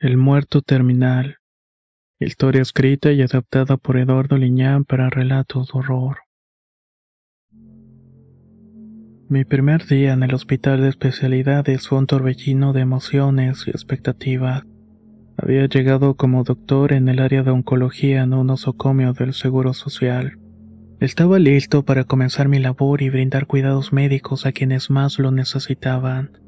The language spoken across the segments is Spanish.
El muerto terminal. Historia escrita y adaptada por Eduardo Liñán para relatos de horror. Mi primer día en el hospital de especialidades fue un torbellino de emociones y expectativas. Había llegado como doctor en el área de oncología en un nosocomio del Seguro Social. Estaba listo para comenzar mi labor y brindar cuidados médicos a quienes más lo necesitaban.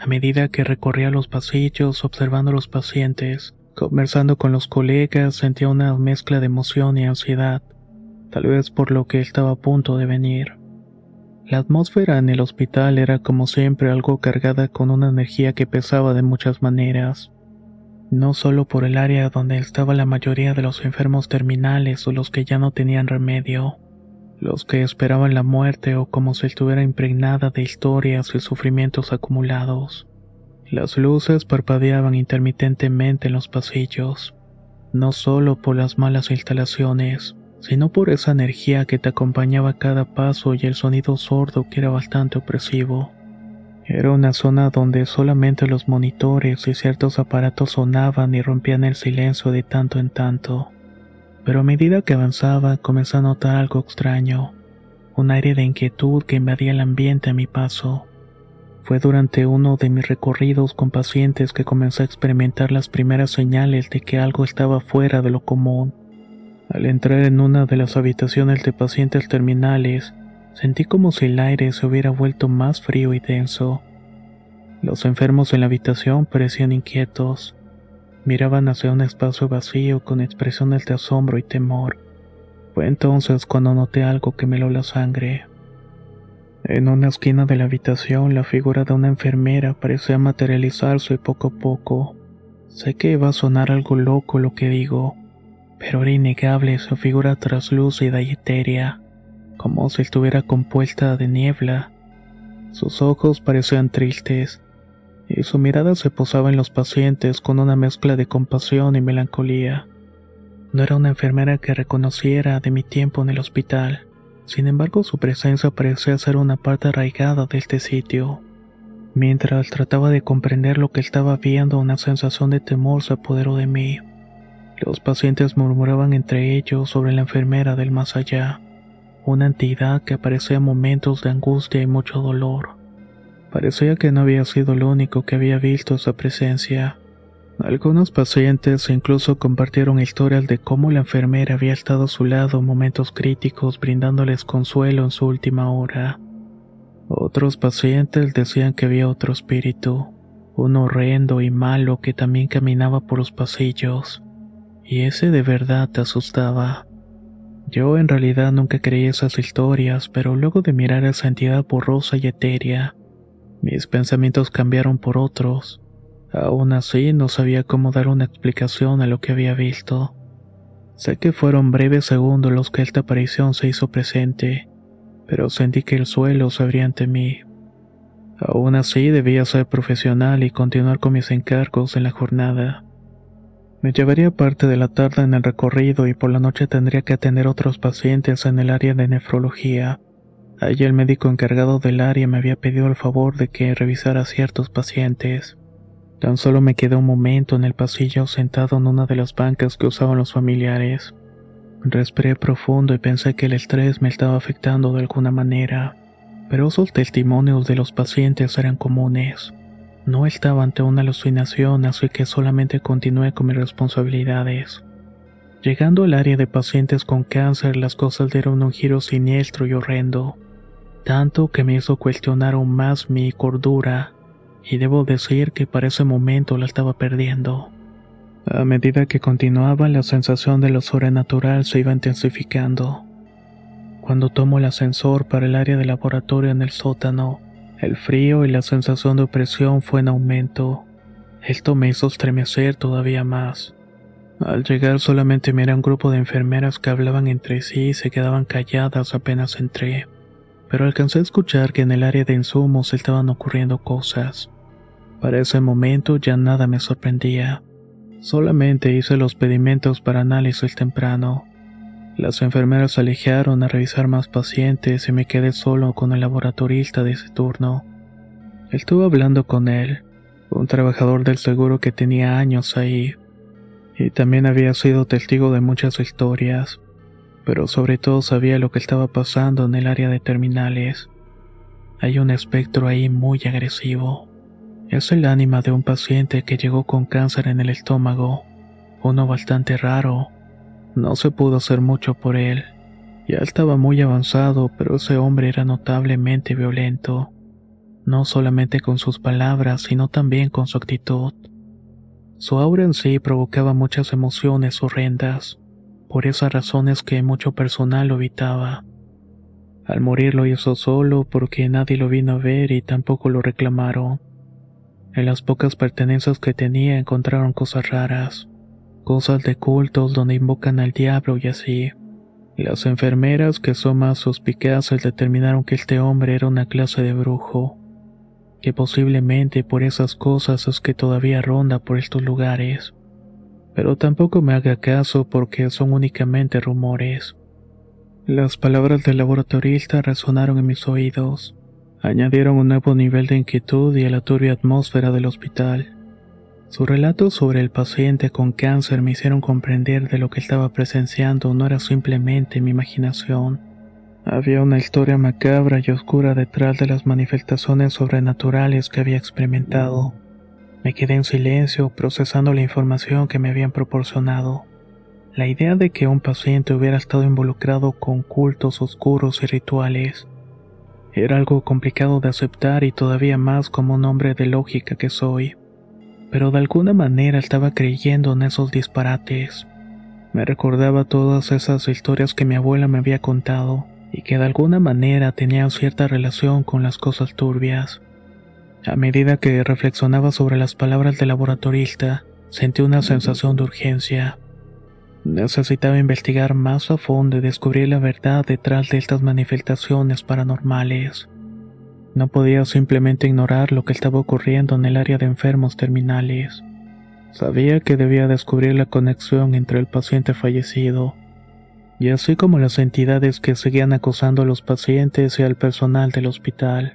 A medida que recorría los pasillos observando a los pacientes, conversando con los colegas, sentía una mezcla de emoción y ansiedad, tal vez por lo que estaba a punto de venir. La atmósfera en el hospital era como siempre algo cargada con una energía que pesaba de muchas maneras, no solo por el área donde estaba la mayoría de los enfermos terminales o los que ya no tenían remedio, los que esperaban la muerte o como si estuviera impregnada de historias y sufrimientos acumulados. Las luces parpadeaban intermitentemente en los pasillos, no solo por las malas instalaciones, sino por esa energía que te acompañaba a cada paso y el sonido sordo que era bastante opresivo. Era una zona donde solamente los monitores y ciertos aparatos sonaban y rompían el silencio de tanto en tanto pero a medida que avanzaba comencé a notar algo extraño, un aire de inquietud que invadía el ambiente a mi paso. Fue durante uno de mis recorridos con pacientes que comencé a experimentar las primeras señales de que algo estaba fuera de lo común. Al entrar en una de las habitaciones de pacientes terminales, sentí como si el aire se hubiera vuelto más frío y denso. Los enfermos en la habitación parecían inquietos. Miraban hacia un espacio vacío con expresiones de asombro y temor. Fue entonces cuando noté algo que me heló la sangre. En una esquina de la habitación la figura de una enfermera parecía materializarse poco a poco. Sé que va a sonar algo loco lo que digo, pero era innegable su figura traslúcida y etérea, como si estuviera compuesta de niebla. Sus ojos parecían tristes, y su mirada se posaba en los pacientes con una mezcla de compasión y melancolía. No era una enfermera que reconociera de mi tiempo en el hospital, sin embargo su presencia parecía ser una parte arraigada de este sitio. Mientras trataba de comprender lo que estaba viendo, una sensación de temor se apoderó de mí. Los pacientes murmuraban entre ellos sobre la enfermera del más allá, una entidad que aparecía en momentos de angustia y mucho dolor. Parecía que no había sido el único que había visto esa presencia. Algunos pacientes incluso compartieron historias de cómo la enfermera había estado a su lado en momentos críticos brindándoles consuelo en su última hora. Otros pacientes decían que había otro espíritu, un horrendo y malo que también caminaba por los pasillos, y ese de verdad te asustaba. Yo en realidad nunca creí esas historias, pero luego de mirar esa entidad borrosa y etérea, mis pensamientos cambiaron por otros. Aún así, no sabía cómo dar una explicación a lo que había visto. Sé que fueron breves segundos los que esta aparición se hizo presente, pero sentí que el suelo se abría ante mí. Aún así, debía ser profesional y continuar con mis encargos en la jornada. Me llevaría parte de la tarde en el recorrido y por la noche tendría que atender otros pacientes en el área de nefrología. Allí el médico encargado del área me había pedido el favor de que revisara ciertos pacientes. Tan solo me quedé un momento en el pasillo sentado en una de las bancas que usaban los familiares. Respiré profundo y pensé que el estrés me estaba afectando de alguna manera, pero esos testimonios de los pacientes eran comunes. No estaba ante una alucinación, así que solamente continué con mis responsabilidades. Llegando al área de pacientes con cáncer, las cosas dieron un giro siniestro y horrendo tanto que me hizo cuestionar aún más mi cordura, y debo decir que para ese momento la estaba perdiendo. A medida que continuaba, la sensación de lo sobrenatural se iba intensificando. Cuando tomo el ascensor para el área de laboratorio en el sótano, el frío y la sensación de opresión fue en aumento. Esto me hizo estremecer todavía más. Al llegar solamente miré a un grupo de enfermeras que hablaban entre sí y se quedaban calladas apenas entré, pero alcancé a escuchar que en el área de insumos estaban ocurriendo cosas. Para ese momento ya nada me sorprendía. Solamente hice los pedimentos para análisis temprano. Las enfermeras se alejaron a revisar más pacientes y me quedé solo con el laboratorista de ese turno. Estuve hablando con él, un trabajador del seguro que tenía años ahí, y también había sido testigo de muchas historias, pero sobre todo sabía lo que estaba pasando en el área de terminales. Hay un espectro ahí muy agresivo. Es el ánima de un paciente que llegó con cáncer en el estómago, uno bastante raro no se pudo hacer mucho por él. Ya estaba muy avanzado, pero ese hombre era notablemente violento. No solamente con sus palabras, sino también con su actitud. Su aura en sí provocaba muchas emociones horrendas. Por esas razones que mucho personal lo evitaba. Al morir lo hizo solo porque nadie lo vino a ver y tampoco lo reclamaron. En las pocas pertenencias que tenía encontraron cosas raras cosas de cultos donde invocan al diablo y así. Las enfermeras que son más suspicaces determinaron que este hombre era una clase de brujo, que posiblemente por esas cosas es que todavía ronda por estos lugares. Pero tampoco me haga caso porque son únicamente rumores. Las palabras del laboratorista resonaron en mis oídos, añadieron un nuevo nivel de inquietud y a la turbia atmósfera del hospital. Su relato sobre el paciente con cáncer me hicieron comprender de lo que estaba presenciando no era simplemente mi imaginación. Había una historia macabra y oscura detrás de las manifestaciones sobrenaturales que había experimentado. Me quedé en silencio procesando la información que me habían proporcionado. La idea de que un paciente hubiera estado involucrado con cultos oscuros y rituales era algo complicado de aceptar y todavía más como un hombre de lógica que soy pero de alguna manera estaba creyendo en esos disparates. Me recordaba todas esas historias que mi abuela me había contado y que de alguna manera tenían cierta relación con las cosas turbias. A medida que reflexionaba sobre las palabras del laboratorista, sentí una sensación de urgencia. Necesitaba investigar más a fondo y descubrir la verdad detrás de estas manifestaciones paranormales. No podía simplemente ignorar lo que estaba ocurriendo en el área de enfermos terminales. Sabía que debía descubrir la conexión entre el paciente fallecido, y así como las entidades que seguían acosando a los pacientes y al personal del hospital.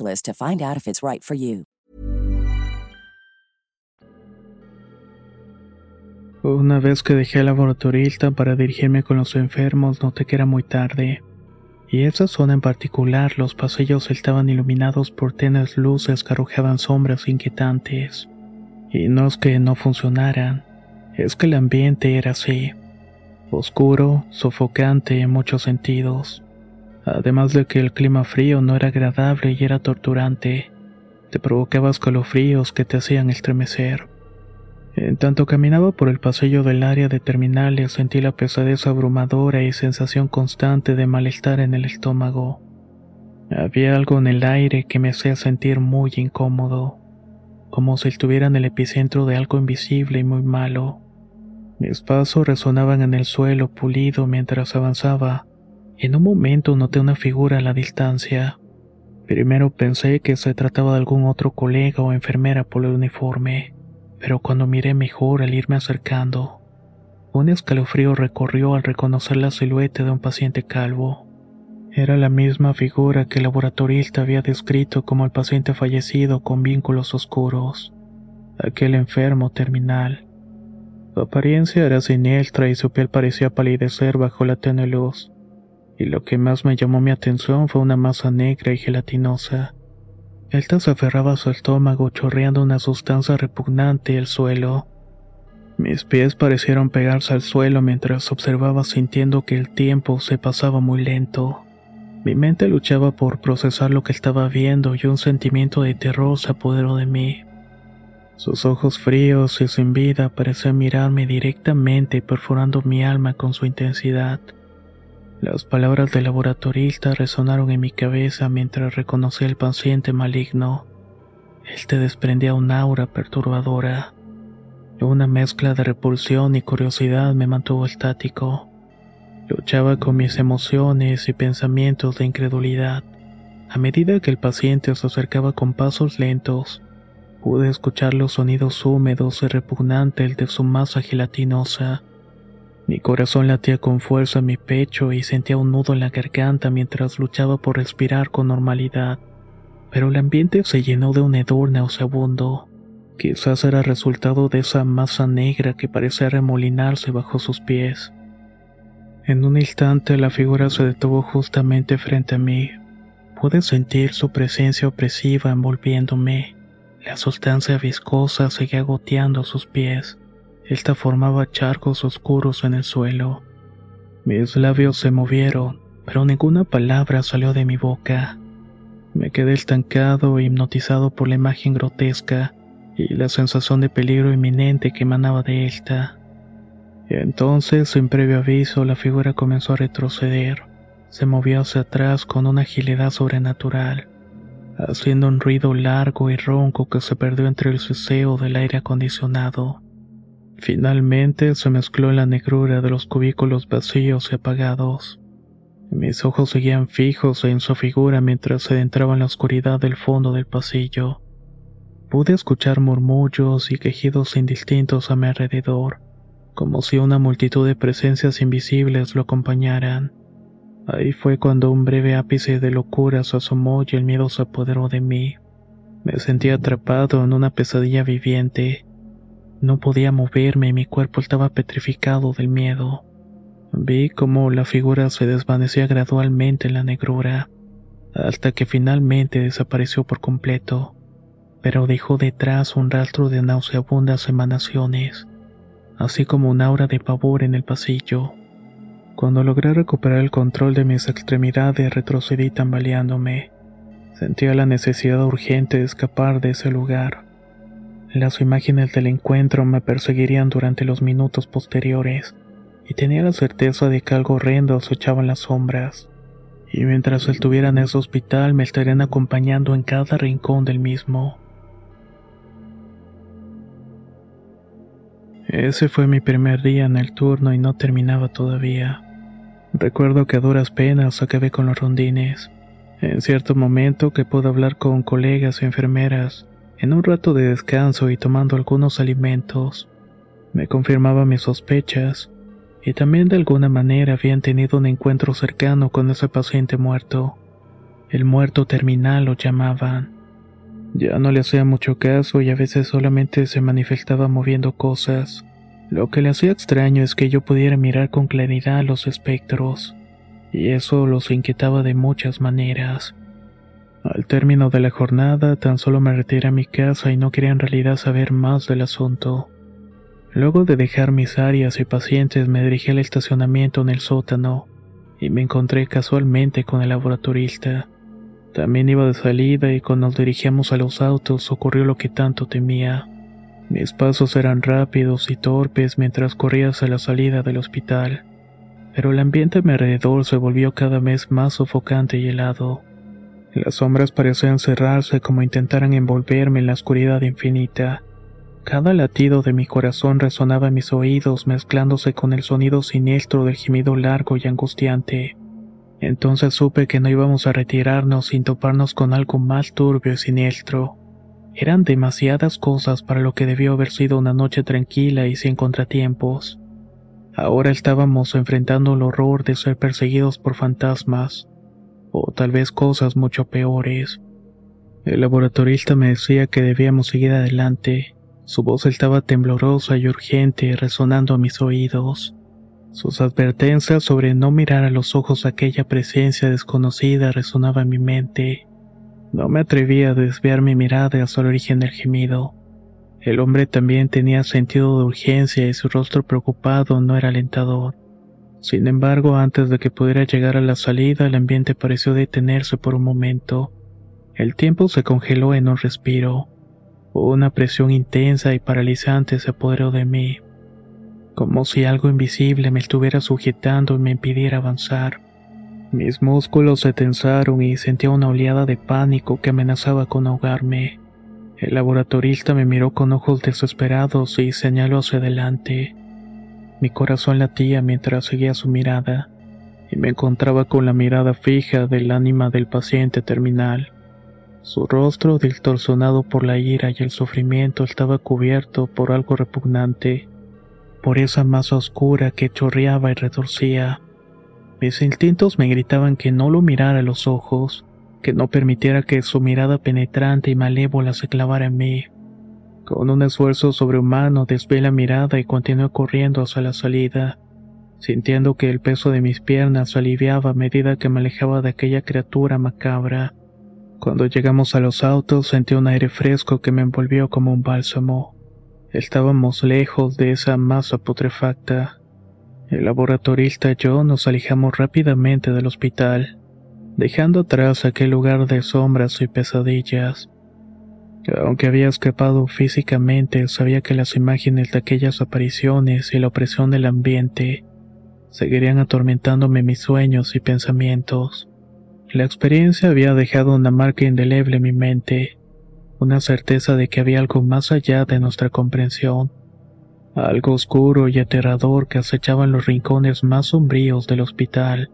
specialist to find out if it's right for you. Una vez que dejé al laboratorista para dirigirme con los enfermos, noté que era muy tarde. Y esa zona en particular, los pasillos estaban iluminados por tenas luces que arrojaban sombras inquietantes. Y no es que no funcionaran, es que el ambiente era así. oscuro, sofocante en muchos sentidos. Además de que el clima frío no era agradable y era torturante, te provocaba escalofríos que te hacían estremecer. En tanto caminaba por el pasillo del área de terminales sentí la pesadez abrumadora y sensación constante de malestar en el estómago. Había algo en el aire que me hacía sentir muy incómodo, como si estuviera en el epicentro de algo invisible y muy malo. Mis pasos resonaban en el suelo pulido mientras avanzaba. En un momento noté una figura a la distancia. Primero pensé que se trataba de algún otro colega o enfermera por el uniforme, pero cuando miré mejor al irme acercando, un escalofrío recorrió al reconocer la silueta de un paciente calvo. Era la misma figura que el laboratorista había descrito como el paciente fallecido con vínculos oscuros, aquel enfermo terminal. Su apariencia era siniestra y su piel parecía palidecer bajo la tenue luz, y lo que más me llamó mi atención fue una masa negra y gelatinosa. Esta se aferraba a su estómago chorreando una sustancia repugnante al suelo. Mis pies parecieron pegarse al suelo mientras observaba sintiendo que el tiempo se pasaba muy lento. Mi mente luchaba por procesar lo que estaba viendo y un sentimiento de terror se apoderó de mí. Sus ojos fríos y sin vida parecían mirarme directamente perforando mi alma con su intensidad. Las palabras del laboratorista resonaron en mi cabeza mientras reconocí al paciente maligno. Él te desprendía un aura perturbadora. Una mezcla de repulsión y curiosidad me mantuvo estático. Luchaba con mis emociones y pensamientos de incredulidad. A medida que el paciente se acercaba con pasos lentos, Pude escuchar los sonidos húmedos y repugnantes de su masa gelatinosa. Mi corazón latía con fuerza en mi pecho y sentía un nudo en la garganta mientras luchaba por respirar con normalidad. Pero el ambiente se llenó de un hedor nauseabundo. Quizás era resultado de esa masa negra que parecía remolinarse bajo sus pies. En un instante la figura se detuvo justamente frente a mí. Pude sentir su presencia opresiva envolviéndome. La sustancia viscosa seguía goteando sus pies. Esta formaba charcos oscuros en el suelo. Mis labios se movieron, pero ninguna palabra salió de mi boca. Me quedé estancado e hipnotizado por la imagen grotesca y la sensación de peligro inminente que emanaba de esta. Entonces, sin previo aviso, la figura comenzó a retroceder. Se movió hacia atrás con una agilidad sobrenatural haciendo un ruido largo y ronco que se perdió entre el siseo del aire acondicionado. Finalmente se mezcló en la negrura de los cubículos vacíos y apagados. Mis ojos seguían fijos en su figura mientras se adentraba en la oscuridad del fondo del pasillo. Pude escuchar murmullos y quejidos indistintos a mi alrededor, como si una multitud de presencias invisibles lo acompañaran. Ahí fue cuando un breve ápice de locura se asomó y el miedo se apoderó de mí. Me sentía atrapado en una pesadilla viviente. No podía moverme y mi cuerpo estaba petrificado del miedo. Vi cómo la figura se desvanecía gradualmente en la negrura, hasta que finalmente desapareció por completo, pero dejó detrás un rastro de nauseabundas emanaciones, así como un aura de pavor en el pasillo. Cuando logré recuperar el control de mis extremidades, retrocedí tambaleándome. Sentía la necesidad urgente de escapar de ese lugar. Las imágenes del encuentro me perseguirían durante los minutos posteriores, y tenía la certeza de que algo horrendo echaba en las sombras. Y mientras estuviera en ese hospital me estarían acompañando en cada rincón del mismo. Ese fue mi primer día en el turno y no terminaba todavía. Recuerdo que a duras penas acabé con los rondines. En cierto momento que pude hablar con colegas y enfermeras, en un rato de descanso y tomando algunos alimentos, me confirmaba mis sospechas, y también de alguna manera habían tenido un encuentro cercano con ese paciente muerto. El muerto terminal lo llamaban. Ya no le hacía mucho caso y a veces solamente se manifestaba moviendo cosas. Lo que le hacía extraño es que yo pudiera mirar con claridad a los espectros, y eso los inquietaba de muchas maneras. Al término de la jornada, tan solo me retiré a mi casa y no quería en realidad saber más del asunto. Luego de dejar mis áreas y pacientes me dirigí al estacionamiento en el sótano y me encontré casualmente con el laboratorista. También iba de salida y cuando nos dirigíamos a los autos ocurrió lo que tanto temía. Mis pasos eran rápidos y torpes mientras corría hacia la salida del hospital, pero el ambiente a mi alrededor se volvió cada vez más sofocante y helado. Las sombras parecían cerrarse como intentaran envolverme en la oscuridad infinita. Cada latido de mi corazón resonaba en mis oídos mezclándose con el sonido siniestro del gemido largo y angustiante. Entonces supe que no íbamos a retirarnos sin toparnos con algo más turbio y siniestro. Eran demasiadas cosas para lo que debió haber sido una noche tranquila y sin contratiempos. Ahora estábamos enfrentando el horror de ser perseguidos por fantasmas, o tal vez cosas mucho peores. El laboratorista me decía que debíamos seguir adelante. Su voz estaba temblorosa y urgente resonando a mis oídos. Sus advertencias sobre no mirar a los ojos aquella presencia desconocida resonaba en mi mente. No me atreví a desviar mi mirada hacia el origen del gemido. El hombre también tenía sentido de urgencia y su rostro preocupado no era alentador. Sin embargo, antes de que pudiera llegar a la salida, el ambiente pareció detenerse por un momento. El tiempo se congeló en un respiro. Una presión intensa y paralizante se apoderó de mí, como si algo invisible me estuviera sujetando y me impidiera avanzar. Mis músculos se tensaron y sentía una oleada de pánico que amenazaba con ahogarme. El laboratorista me miró con ojos desesperados y señaló hacia adelante. Mi corazón latía mientras seguía su mirada, y me encontraba con la mirada fija del ánima del paciente terminal. Su rostro, distorsionado por la ira y el sufrimiento, estaba cubierto por algo repugnante, por esa masa oscura que chorreaba y retorcía. Mis instintos me gritaban que no lo mirara a los ojos, que no permitiera que su mirada penetrante y malévola se clavara en mí. Con un esfuerzo sobrehumano desvié la mirada y continué corriendo hacia la salida, sintiendo que el peso de mis piernas se aliviaba a medida que me alejaba de aquella criatura macabra. Cuando llegamos a los autos sentí un aire fresco que me envolvió como un bálsamo. Estábamos lejos de esa masa putrefacta. El laboratorista y yo nos alejamos rápidamente del hospital, dejando atrás aquel lugar de sombras y pesadillas. Aunque había escapado físicamente, sabía que las imágenes de aquellas apariciones y la opresión del ambiente seguirían atormentándome mis sueños y pensamientos. La experiencia había dejado una marca indeleble en mi mente, una certeza de que había algo más allá de nuestra comprensión algo oscuro y aterrador que acechaba en los rincones más sombríos del hospital.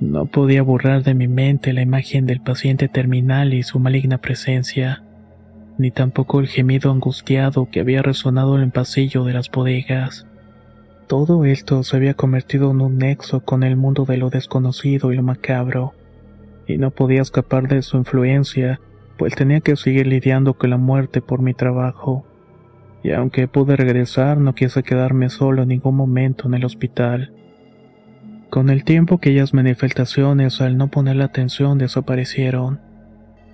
No podía borrar de mi mente la imagen del paciente terminal y su maligna presencia, ni tampoco el gemido angustiado que había resonado en el pasillo de las bodegas. Todo esto se había convertido en un nexo con el mundo de lo desconocido y lo macabro, y no podía escapar de su influencia, pues tenía que seguir lidiando con la muerte por mi trabajo y aunque pude regresar no quise quedarme solo en ningún momento en el hospital. Con el tiempo aquellas manifestaciones al no poner la atención desaparecieron,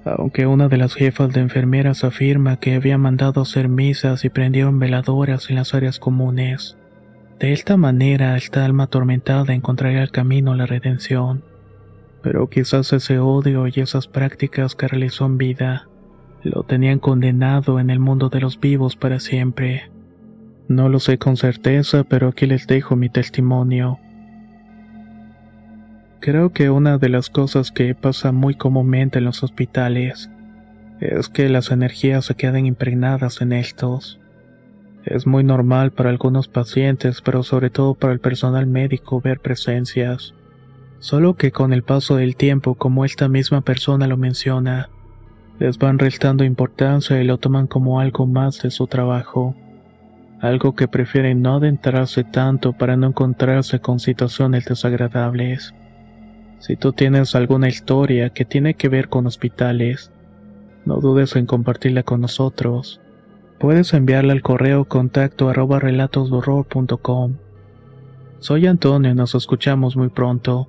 aunque una de las jefas de enfermeras afirma que había mandado hacer misas y prendieron veladoras en las áreas comunes. De esta manera esta alma atormentada encontraría el camino a la redención. Pero quizás ese odio y esas prácticas que realizó en vida lo tenían condenado en el mundo de los vivos para siempre. No lo sé con certeza, pero aquí les dejo mi testimonio. Creo que una de las cosas que pasa muy comúnmente en los hospitales es que las energías se quedan impregnadas en estos. Es muy normal para algunos pacientes, pero sobre todo para el personal médico ver presencias. Solo que con el paso del tiempo, como esta misma persona lo menciona, les van restando importancia y lo toman como algo más de su trabajo, algo que prefieren no adentrarse tanto para no encontrarse con situaciones desagradables. Si tú tienes alguna historia que tiene que ver con hospitales, no dudes en compartirla con nosotros. Puedes enviarla al correo contacto arroba relatosdorror.com. Soy Antonio y nos escuchamos muy pronto.